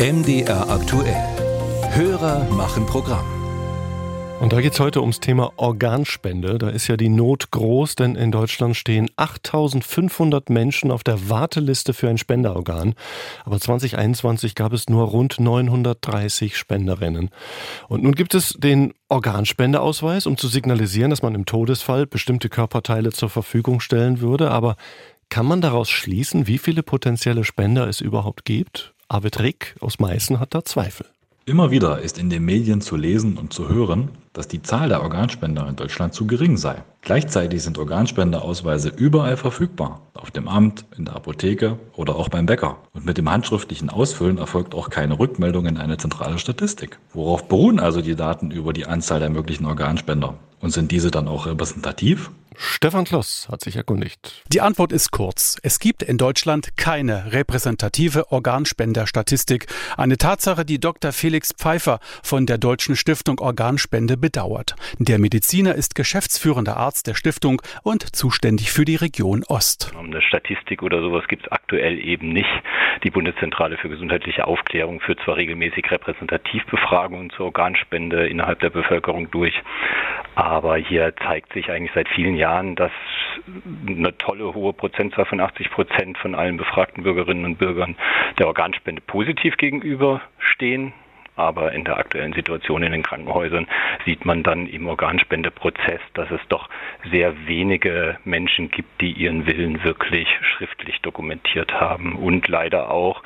MDR aktuell. Hörer machen Programm. Und da geht es heute ums Thema Organspende. Da ist ja die Not groß, denn in Deutschland stehen 8500 Menschen auf der Warteliste für ein Spenderorgan. Aber 2021 gab es nur rund 930 Spenderinnen. Und nun gibt es den Organspendeausweis, um zu signalisieren, dass man im Todesfall bestimmte Körperteile zur Verfügung stellen würde. Aber kann man daraus schließen, wie viele potenzielle Spender es überhaupt gibt? Arvid Rick aus Meißen hat da Zweifel. Immer wieder ist in den Medien zu lesen und zu hören, dass die Zahl der Organspender in Deutschland zu gering sei. Gleichzeitig sind Organspenderausweise überall verfügbar. Auf dem Amt, in der Apotheke oder auch beim Bäcker. Und mit dem handschriftlichen Ausfüllen erfolgt auch keine Rückmeldung in eine zentrale Statistik. Worauf beruhen also die Daten über die Anzahl der möglichen Organspender? Und sind diese dann auch repräsentativ? Stefan Kloss hat sich erkundigt. Die Antwort ist kurz. Es gibt in Deutschland keine repräsentative Organspenderstatistik. Eine Tatsache, die Dr. Felix Pfeiffer von der Deutschen Stiftung Organspende bedauert. Der Mediziner ist geschäftsführender Arzt der Stiftung und zuständig für die Region Ost. Eine Statistik oder sowas gibt es aktuell eben nicht. Die Bundeszentrale für gesundheitliche Aufklärung führt zwar regelmäßig Repräsentativbefragungen zur Organspende innerhalb der Bevölkerung durch, aber hier zeigt sich eigentlich seit vielen Jahren, dass eine tolle hohe Prozentzahl von 80 Prozent von allen befragten Bürgerinnen und Bürgern der Organspende positiv gegenüberstehen. Aber in der aktuellen Situation in den Krankenhäusern sieht man dann im Organspendeprozess, dass es doch sehr wenige Menschen gibt, die ihren Willen wirklich schriftlich dokumentiert haben und leider auch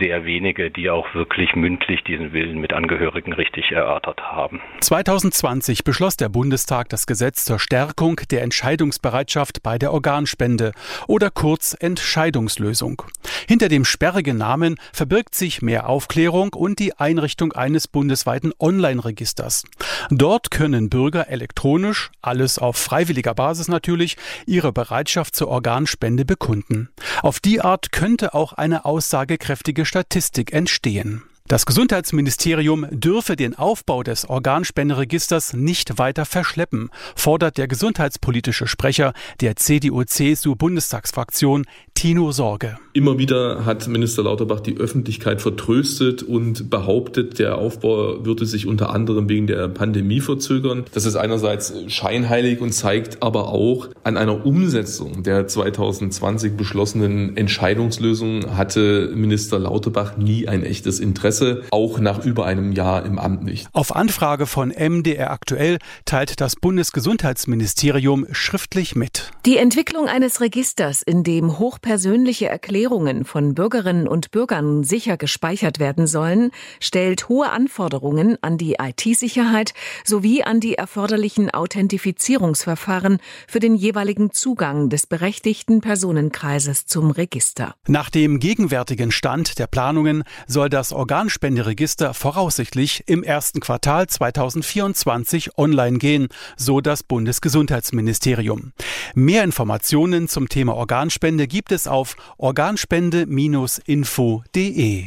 sehr wenige, die auch wirklich mündlich diesen Willen mit Angehörigen richtig erörtert haben. 2020 beschloss der Bundestag das Gesetz zur Stärkung der Entscheidungsbereitschaft bei der Organspende oder kurz Entscheidungslösung. Hinter dem sperrigen Namen verbirgt sich mehr Aufklärung und die Einrichtung eines bundesweiten Online-Registers. Dort können Bürger elektronisch, alles auf freiwilliger Basis natürlich, ihre Bereitschaft zur Organspende bekunden. Auf die Art könnte auch eine aussagekräftige Statistik entstehen. Das Gesundheitsministerium dürfe den Aufbau des Organspenderegisters nicht weiter verschleppen, fordert der gesundheitspolitische Sprecher der CDU-CSU-Bundestagsfraktion Tino Sorge. Immer wieder hat Minister Lauterbach die Öffentlichkeit vertröstet und behauptet, der Aufbau würde sich unter anderem wegen der Pandemie verzögern. Das ist einerseits scheinheilig und zeigt aber auch an einer Umsetzung der 2020 beschlossenen Entscheidungslösung hatte Minister Lauterbach nie ein echtes Interesse. Prozesse auch nach über einem Jahr im Amt nicht. Auf Anfrage von MDR aktuell teilt das Bundesgesundheitsministerium schriftlich mit. Die Entwicklung eines Registers, in dem hochpersönliche Erklärungen von Bürgerinnen und Bürgern sicher gespeichert werden sollen, stellt hohe Anforderungen an die IT-Sicherheit sowie an die erforderlichen Authentifizierungsverfahren für den jeweiligen Zugang des berechtigten Personenkreises zum Register. Nach dem gegenwärtigen Stand der Planungen soll das Organ Organspenderegister voraussichtlich im ersten Quartal 2024 online gehen, so das Bundesgesundheitsministerium. Mehr Informationen zum Thema Organspende gibt es auf organspende-info.de.